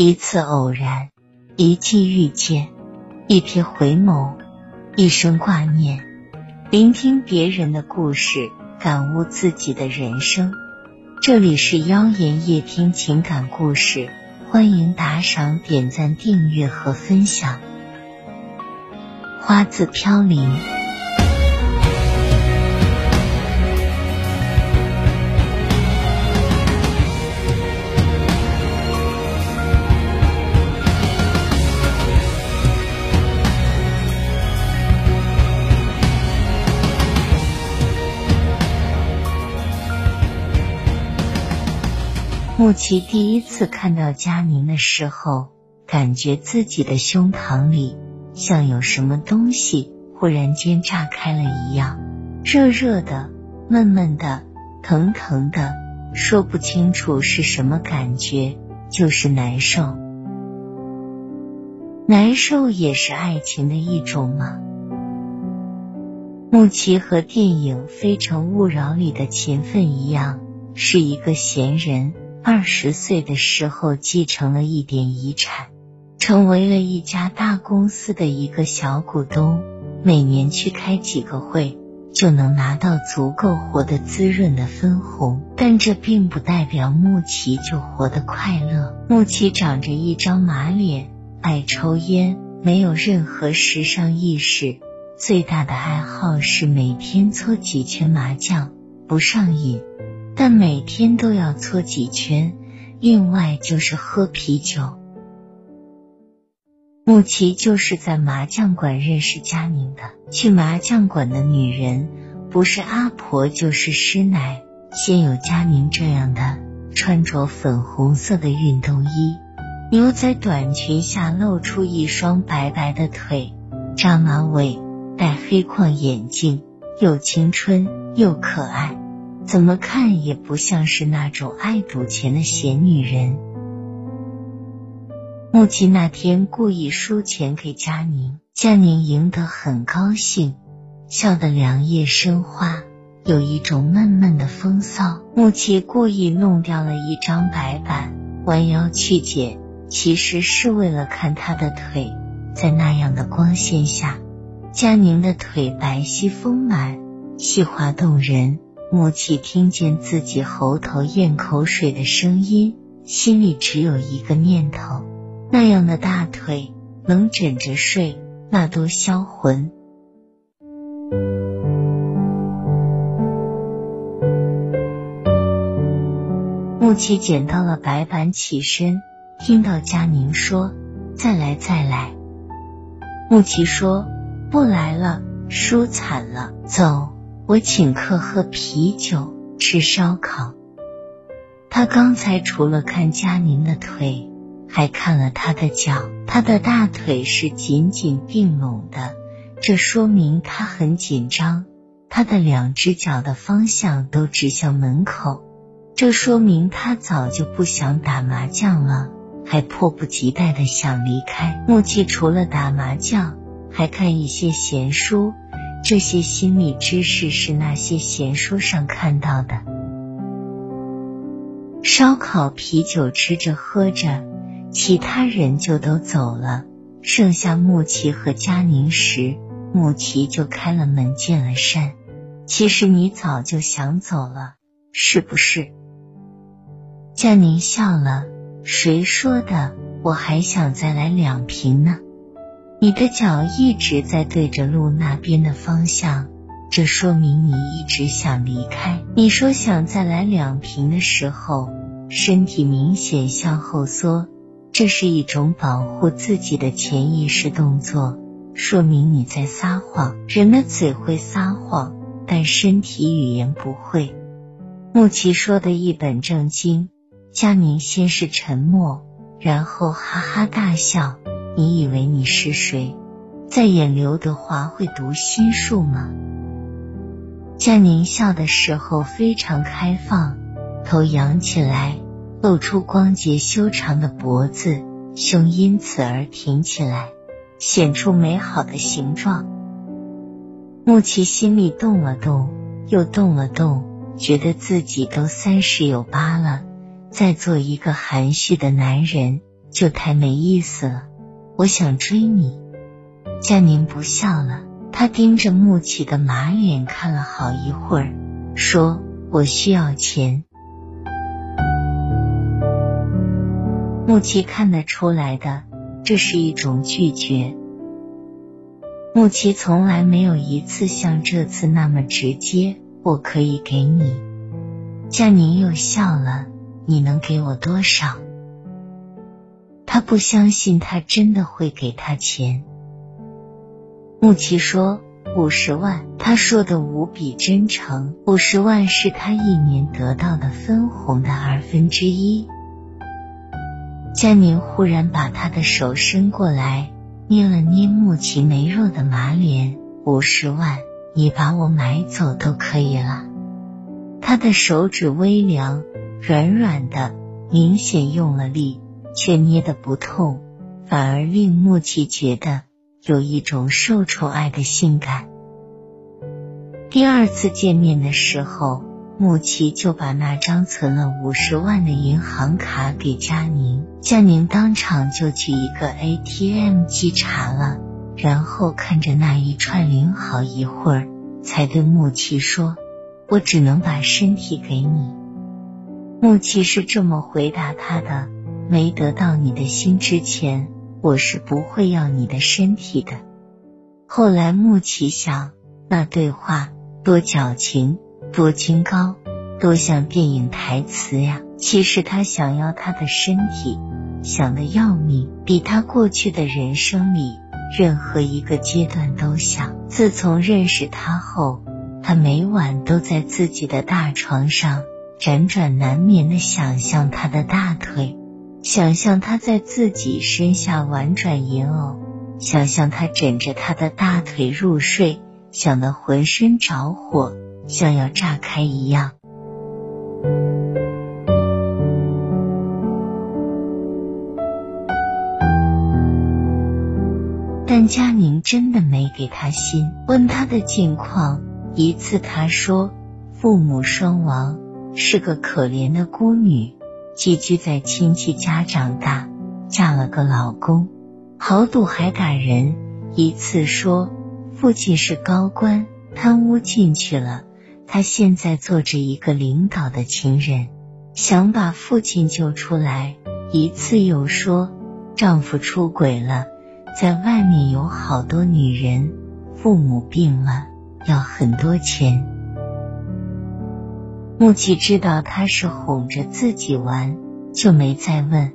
一次偶然，一季遇见，一瞥回眸，一生挂念。聆听别人的故事，感悟自己的人生。这里是妖言夜听情感故事，欢迎打赏、点赞、订阅和分享。花自飘零。穆奇第一次看到佳宁的时候，感觉自己的胸膛里像有什么东西忽然间炸开了一样，热热的、闷闷的、疼疼的，说不清楚是什么感觉，就是难受。难受也是爱情的一种吗？穆奇和电影《非诚勿扰》里的秦奋一样，是一个闲人。二十岁的时候继承了一点遗产，成为了一家大公司的一个小股东。每年去开几个会，就能拿到足够活得滋润的分红。但这并不代表穆奇就活得快乐。穆奇长着一张马脸，爱抽烟，没有任何时尚意识，最大的爱好是每天搓几圈麻将，不上瘾。但每天都要搓几圈，另外就是喝啤酒。穆奇就是在麻将馆认识佳宁的。去麻将馆的女人，不是阿婆就是师奶。先有佳宁这样的，穿着粉红色的运动衣，牛仔短裙下露出一双白白的腿，扎马尾，戴黑框眼镜，又青春又可爱。怎么看也不像是那种爱赌钱的闲女人。穆奇那天故意输钱给佳宁，佳宁赢得很高兴，笑得两眼生花，有一种闷闷的风骚。穆奇故意弄掉了一张白板，弯腰去捡，其实是为了看他的腿，在那样的光线下，佳宁的腿白皙丰满，细滑动人。穆奇听见自己喉头咽口水的声音，心里只有一个念头：那样的大腿能枕着睡，那多销魂。穆奇捡到了白板，起身，听到佳宁说：“再来，再来。”穆奇说：“不来了，输惨了，走。”我请客喝啤酒，吃烧烤。他刚才除了看佳宁的腿，还看了他的脚。他的大腿是紧紧并拢的，这说明他很紧张。他的两只脚的方向都指向门口，这说明他早就不想打麻将了，还迫不及待的想离开。木器除了打麻将，还看一些闲书。这些心理知识是那些闲书上看到的。烧烤、啤酒吃着喝着，其他人就都走了，剩下穆奇和佳宁时，穆奇就开了门见了山。其实你早就想走了，是不是？佳宁笑了，谁说的？我还想再来两瓶呢。你的脚一直在对着路那边的方向，这说明你一直想离开。你说想再来两瓶的时候，身体明显向后缩，这是一种保护自己的潜意识动作，说明你在撒谎。人的嘴会撒谎，但身体语言不会。穆奇说的一本正经，佳宁先是沉默，然后哈哈大笑。你以为你是谁？在演刘德华会读心术吗？佳宁笑的时候非常开放，头扬起来，露出光洁修长的脖子，胸因此而挺起来，显出美好的形状。穆奇心里动了动，又动了动，觉得自己都三十有八了，再做一个含蓄的男人。就太没意思了。我想追你。佳宁不笑了，他盯着穆奇的马脸看了好一会儿，说：“我需要钱。”穆奇看得出来的，这是一种拒绝。穆奇从来没有一次像这次那么直接。我可以给你。佳宁又笑了。你能给我多少？他不相信他真的会给他钱。穆奇说五十万。他说的无比真诚。五十万是他一年得到的分红的二分之一。佳宁忽然把他的手伸过来，捏了捏穆奇羸弱的马脸。五十万，你把我买走都可以了。他的手指微凉，软软的，明显用了力，却捏得不痛，反而令穆奇觉得有一种受宠爱的性感。第二次见面的时候。穆奇就把那张存了五十万的银行卡给佳宁，佳宁当场就去一个 ATM 机查了，然后看着那一串零好一会儿，才对穆奇说：“我只能把身体给你。”穆奇是这么回答他的：“没得到你的心之前，我是不会要你的身体的。”后来穆奇想，那对话多矫情。多清高，多像电影台词呀！其实他想要他的身体，想的要命，比他过去的人生里任何一个阶段都想。自从认识他后，他每晚都在自己的大床上辗转难眠的想象他的大腿，想象他在自己身下婉转吟偶，想象他枕着他的大腿入睡，想得浑身着火。像要炸开一样，但佳宁真的没给他心。问他的近况，一次他说父母双亡，是个可怜的孤女，寄居在亲戚家长大，嫁了个老公，豪赌还打人。一次说父亲是高官，贪污进去了。她现在做着一个领导的情人，想把父亲救出来。一次又说丈夫出轨了，在外面有好多女人，父母病了，要很多钱。穆奇知道他是哄着自己玩，就没再问。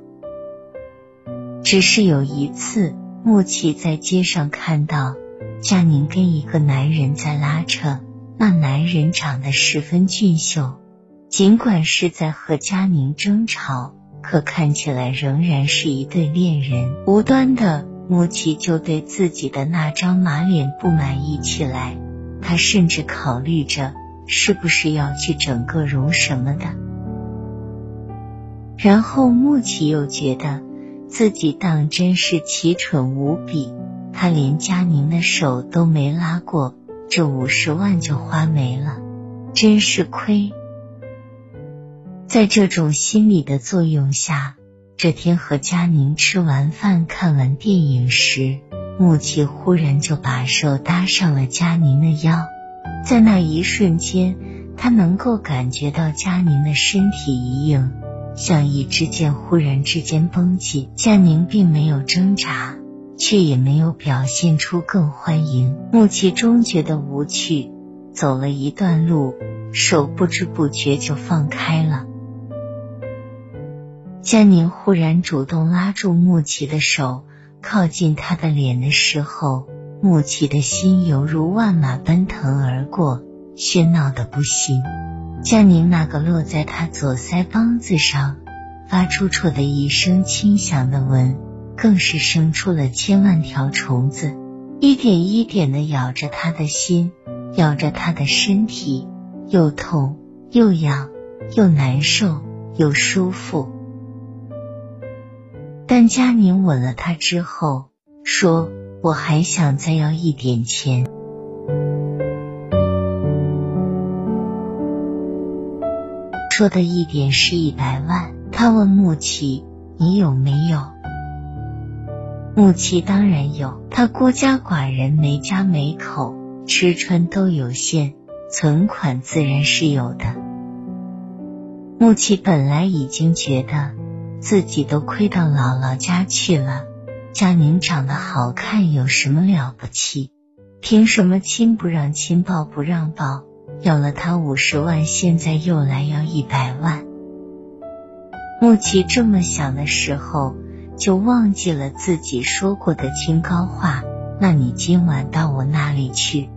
只是有一次，穆奇在街上看到佳宁跟一个男人在拉扯。那男人长得十分俊秀，尽管是在和佳宁争吵，可看起来仍然是一对恋人。无端的，穆奇就对自己的那张马脸不满意起来，他甚至考虑着是不是要去整个容什么的。然后穆奇又觉得自己当真是奇蠢无比，他连佳宁的手都没拉过。这五十万就花没了，真是亏。在这种心理的作用下，这天和佳宁吃完饭、看完电影时，穆奇忽然就把手搭上了佳宁的腰。在那一瞬间，他能够感觉到佳宁的身体一硬，像一支箭忽然之间绷紧。佳宁并没有挣扎。却也没有表现出更欢迎。穆奇终觉得无趣，走了一段路，手不知不觉就放开了。佳宁忽然主动拉住穆奇的手，靠近他的脸的时候，穆奇的心犹如万马奔腾而过，喧闹的不行。佳宁那个落在他左腮帮子上，发出“啜”的一声轻响的吻。更是生出了千万条虫子，一点一点的咬着他的心，咬着他的身体，又痛又痒，又难受又舒服。但佳宁吻了他之后，说：“我还想再要一点钱。”说的一点是一百万。他问穆奇：“你有没有？”木奇当然有，他孤家寡人，没家没口，吃穿都有限，存款自然是有的。木奇本来已经觉得自己都亏到姥姥家去了，佳宁长得好看有什么了不起？凭什么亲不让亲，抱不让抱？要了他五十万，现在又来要一百万。木奇这么想的时候，就忘记了自己说过的清高话。那你今晚到我那里去？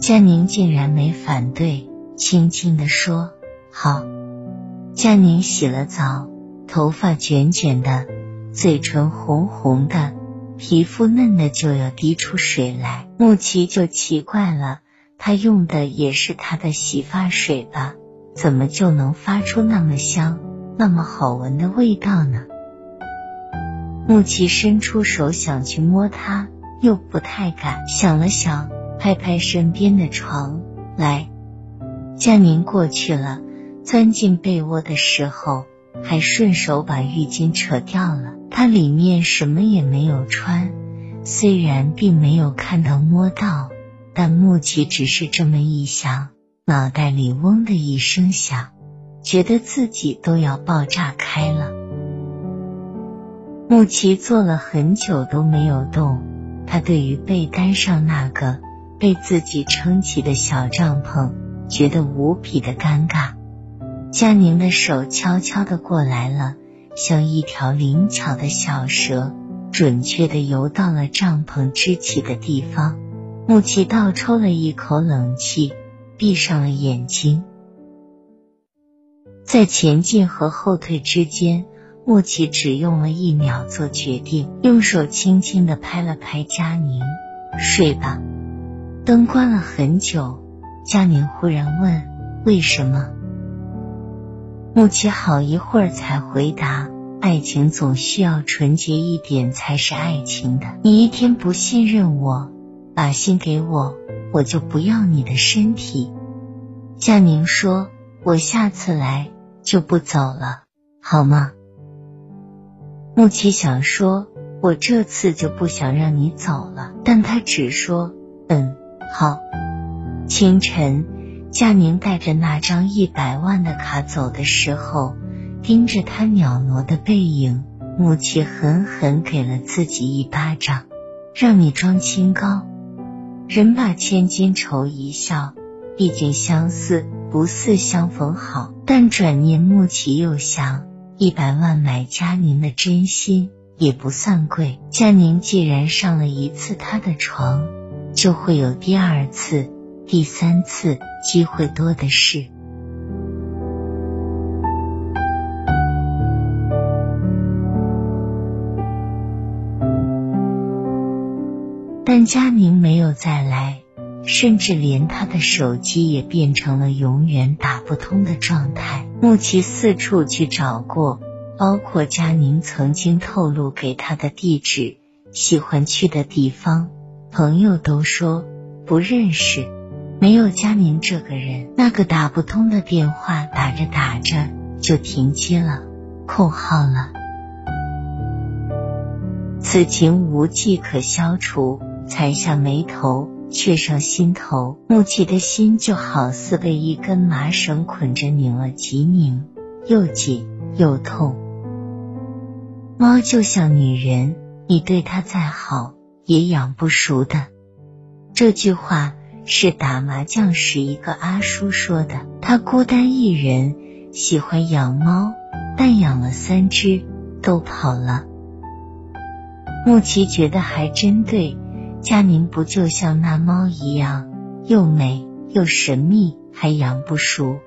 佳宁竟然没反对，轻轻的说：“好。”佳宁洗了澡，头发卷卷的，嘴唇红红的。皮肤嫩的就要滴出水来，木奇就奇怪了，他用的也是他的洗发水吧？怎么就能发出那么香、那么好闻的味道呢？木奇伸出手想去摸它，又不太敢。想了想，拍拍身边的床，来，佳宁过去了，钻进被窝的时候。还顺手把浴巾扯掉了，他里面什么也没有穿。虽然并没有看到摸到，但木奇只是这么一想，脑袋里嗡的一声响，觉得自己都要爆炸开了。木奇坐了很久都没有动，他对于被单上那个被自己撑起的小帐篷，觉得无比的尴尬。佳宁的手悄悄的过来了，像一条灵巧的小蛇，准确的游到了帐篷支起的地方。木奇倒抽了一口冷气，闭上了眼睛。在前进和后退之间，木奇只用了一秒做决定，用手轻轻的拍了拍佳宁：“睡吧。”灯关了很久，佳宁忽然问：“为什么？”木奇好一会儿才回答：“爱情总需要纯洁一点才是爱情的。你一天不信任我，把心给我，我就不要你的身体。”佳宁说：“我下次来就不走了，好吗？”木奇想说：“我这次就不想让你走了。”但他只说：“嗯，好。”清晨。佳宁带着那张一百万的卡走的时候，盯着他袅娜的背影，木齐狠狠给了自己一巴掌，让你装清高。人把千金愁一笑，毕竟相似不似相逢好。但转念穆奇又想，一百万买佳宁的真心也不算贵。佳宁既然上了一次他的床，就会有第二次。第三次机会多的是，但佳宁没有再来，甚至连他的手机也变成了永远打不通的状态。木奇四处去找过，包括佳宁曾经透露给他的地址、喜欢去的地方，朋友都说不认识。没有佳宁这个人，那个打不通的电话打着打着就停机了，空号了。此情无计可消除，才下眉头，却上心头。木奇的心就好似被一根麻绳捆着，拧了极拧，又紧又痛。猫就像女人，你对它再好，也养不熟的。这句话。是打麻将时一个阿叔说的。他孤单一人，喜欢养猫，但养了三只都跑了。穆奇觉得还真对，佳宁不就像那猫一样，又美又神秘，还养不熟。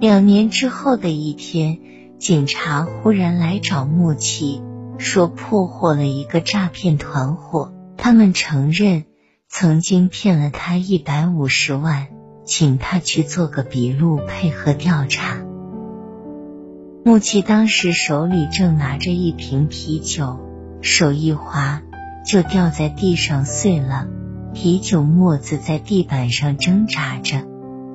两年之后的一天，警察忽然来找穆奇，说破获了一个诈骗团伙，他们承认。曾经骗了他一百五十万，请他去做个笔录，配合调查。木奇当时手里正拿着一瓶啤酒，手一滑就掉在地上碎了，啤酒沫子在地板上挣扎着，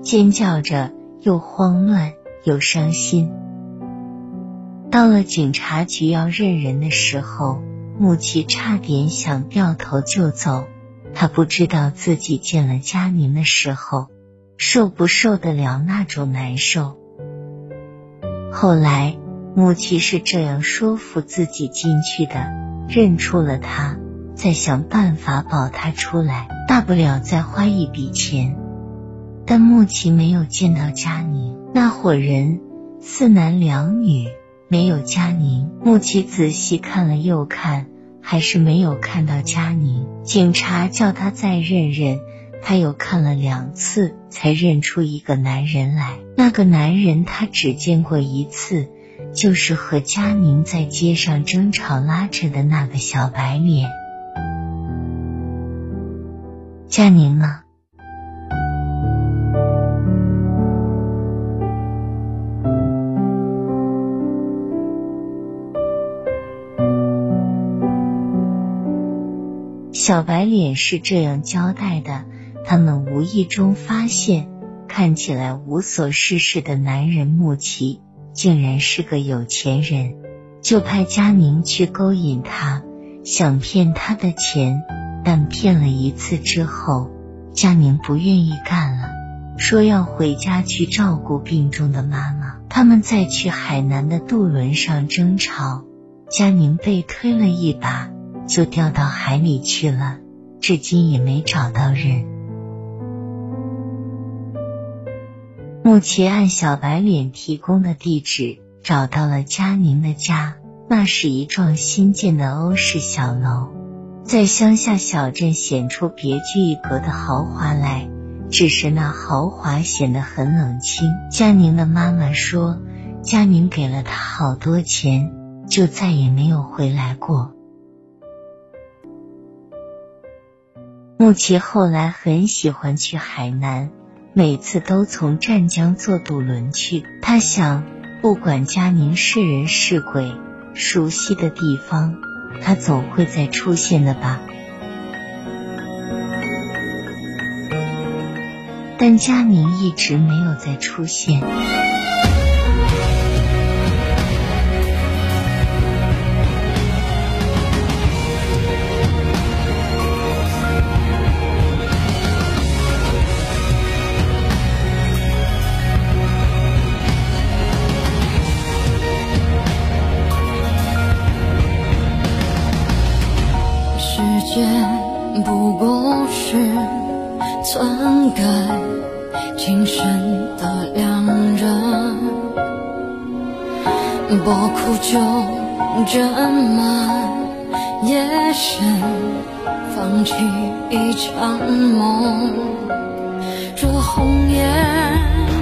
尖叫着，又慌乱又伤心。到了警察局要认人的时候，穆奇差点想掉头就走。他不知道自己见了佳宁的时候，受不受得了那种难受。后来，穆奇是这样说服自己进去的：认出了他，再想办法保他出来，大不了再花一笔钱。但穆奇没有见到佳宁，那伙人四男两女，没有佳宁。穆奇仔细看了又看。还是没有看到佳宁，警察叫他再认认，他又看了两次，才认出一个男人来。那个男人他只见过一次，就是和佳宁在街上争吵拉扯的那个小白脸。佳宁呢？小白脸是这样交代的：他们无意中发现，看起来无所事事的男人穆奇，竟然是个有钱人，就派佳宁去勾引他，想骗他的钱。但骗了一次之后，佳宁不愿意干了，说要回家去照顾病重的妈妈。他们再去海南的渡轮上争吵，佳宁被推了一把。就掉到海里去了，至今也没找到人。穆奇按小白脸提供的地址找到了佳宁的家，那是一幢新建的欧式小楼，在乡下小镇显出别具一格的豪华来。只是那豪华显得很冷清。佳宁的妈妈说，佳宁给了他好多钱，就再也没有回来过。穆奇后来很喜欢去海南，每次都从湛江坐渡轮去。他想，不管佳宁是人是鬼，熟悉的地方，他总会再出现的吧。但佳宁一直没有再出现。是篡改今生的良人，薄苦酒斟满夜深，放弃一场梦，这红颜。